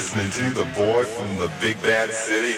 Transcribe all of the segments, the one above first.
listen to the boy from the big bad city.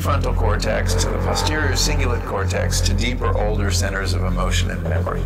Prefrontal cortex to the posterior cingulate cortex to deeper, older centers of emotion and memory.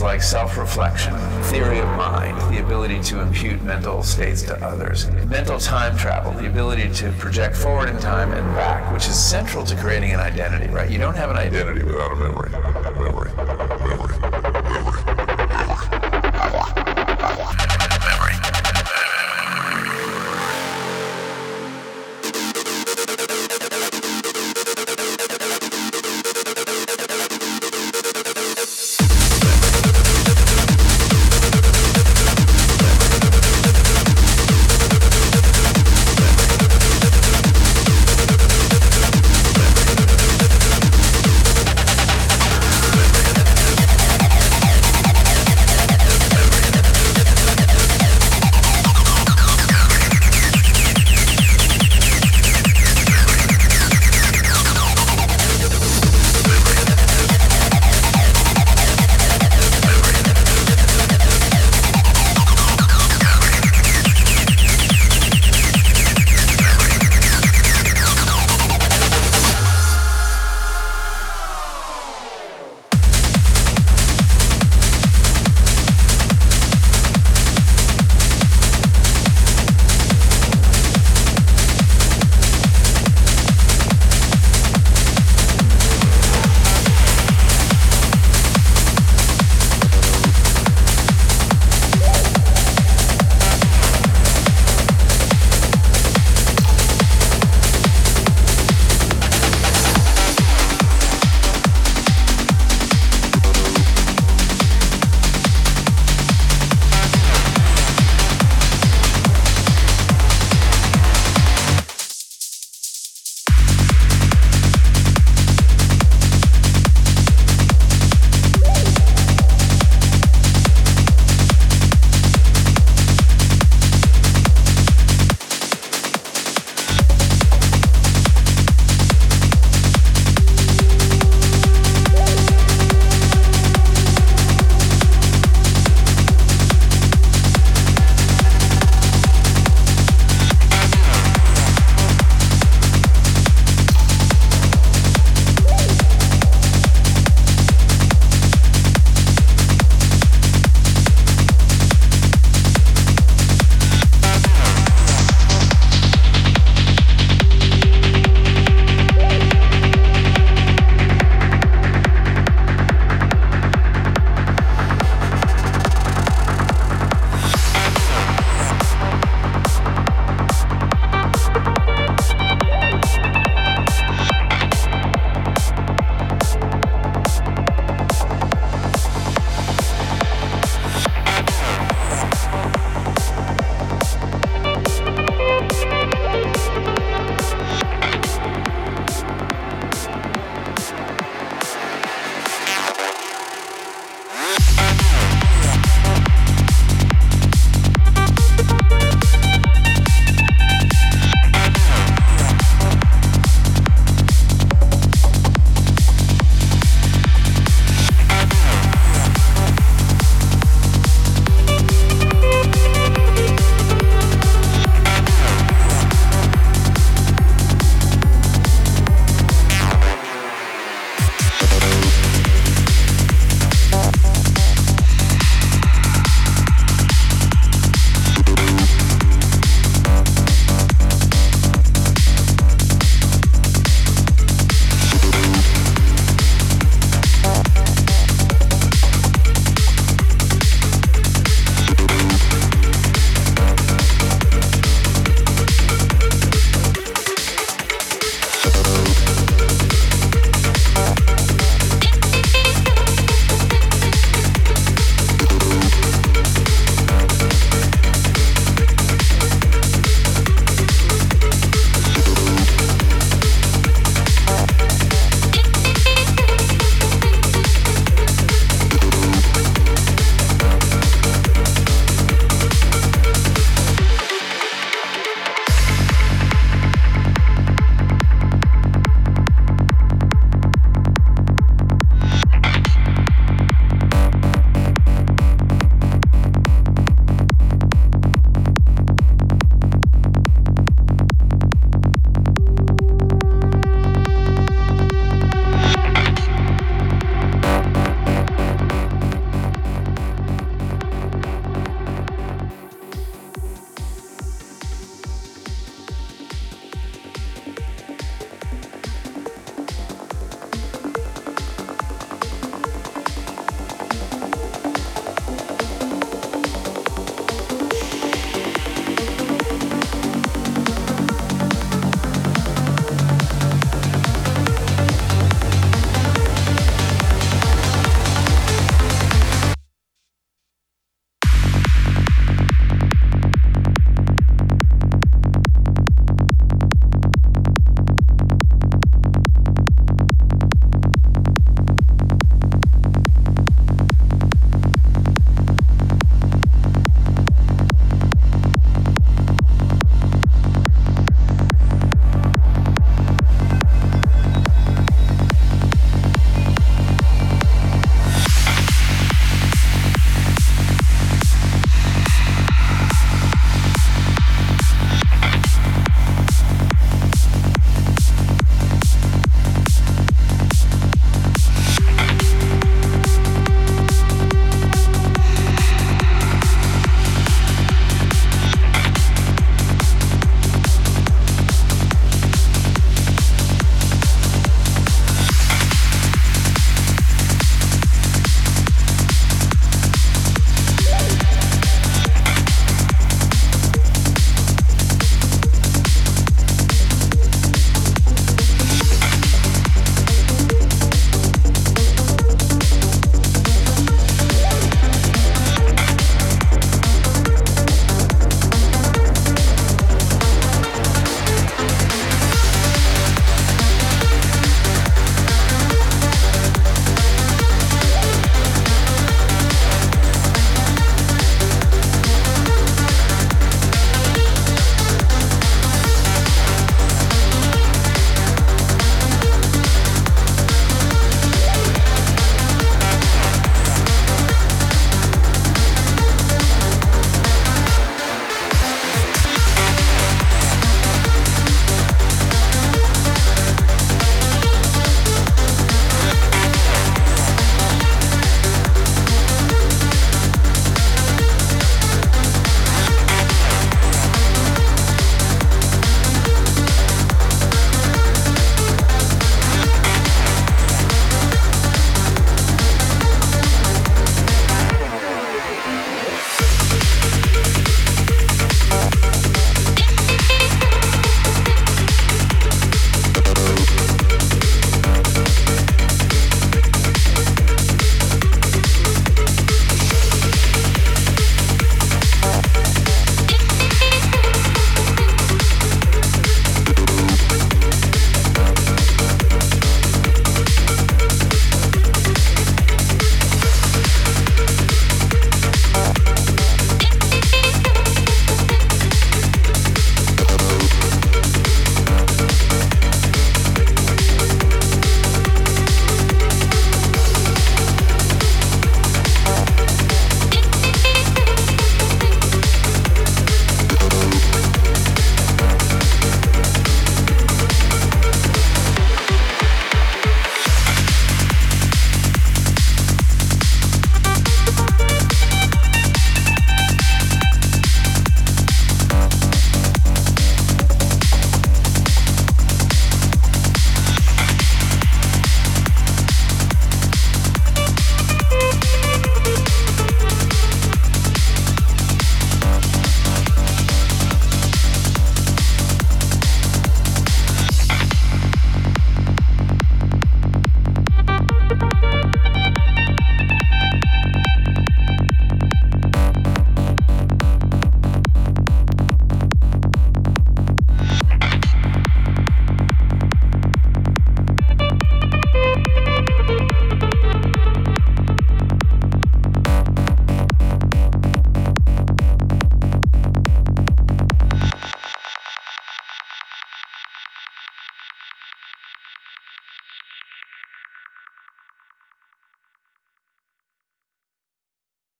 Like self reflection, theory of mind, the ability to impute mental states to others, mental time travel, the ability to project forward in time and back, which is central to creating an identity, right? You don't have an identity without a memory.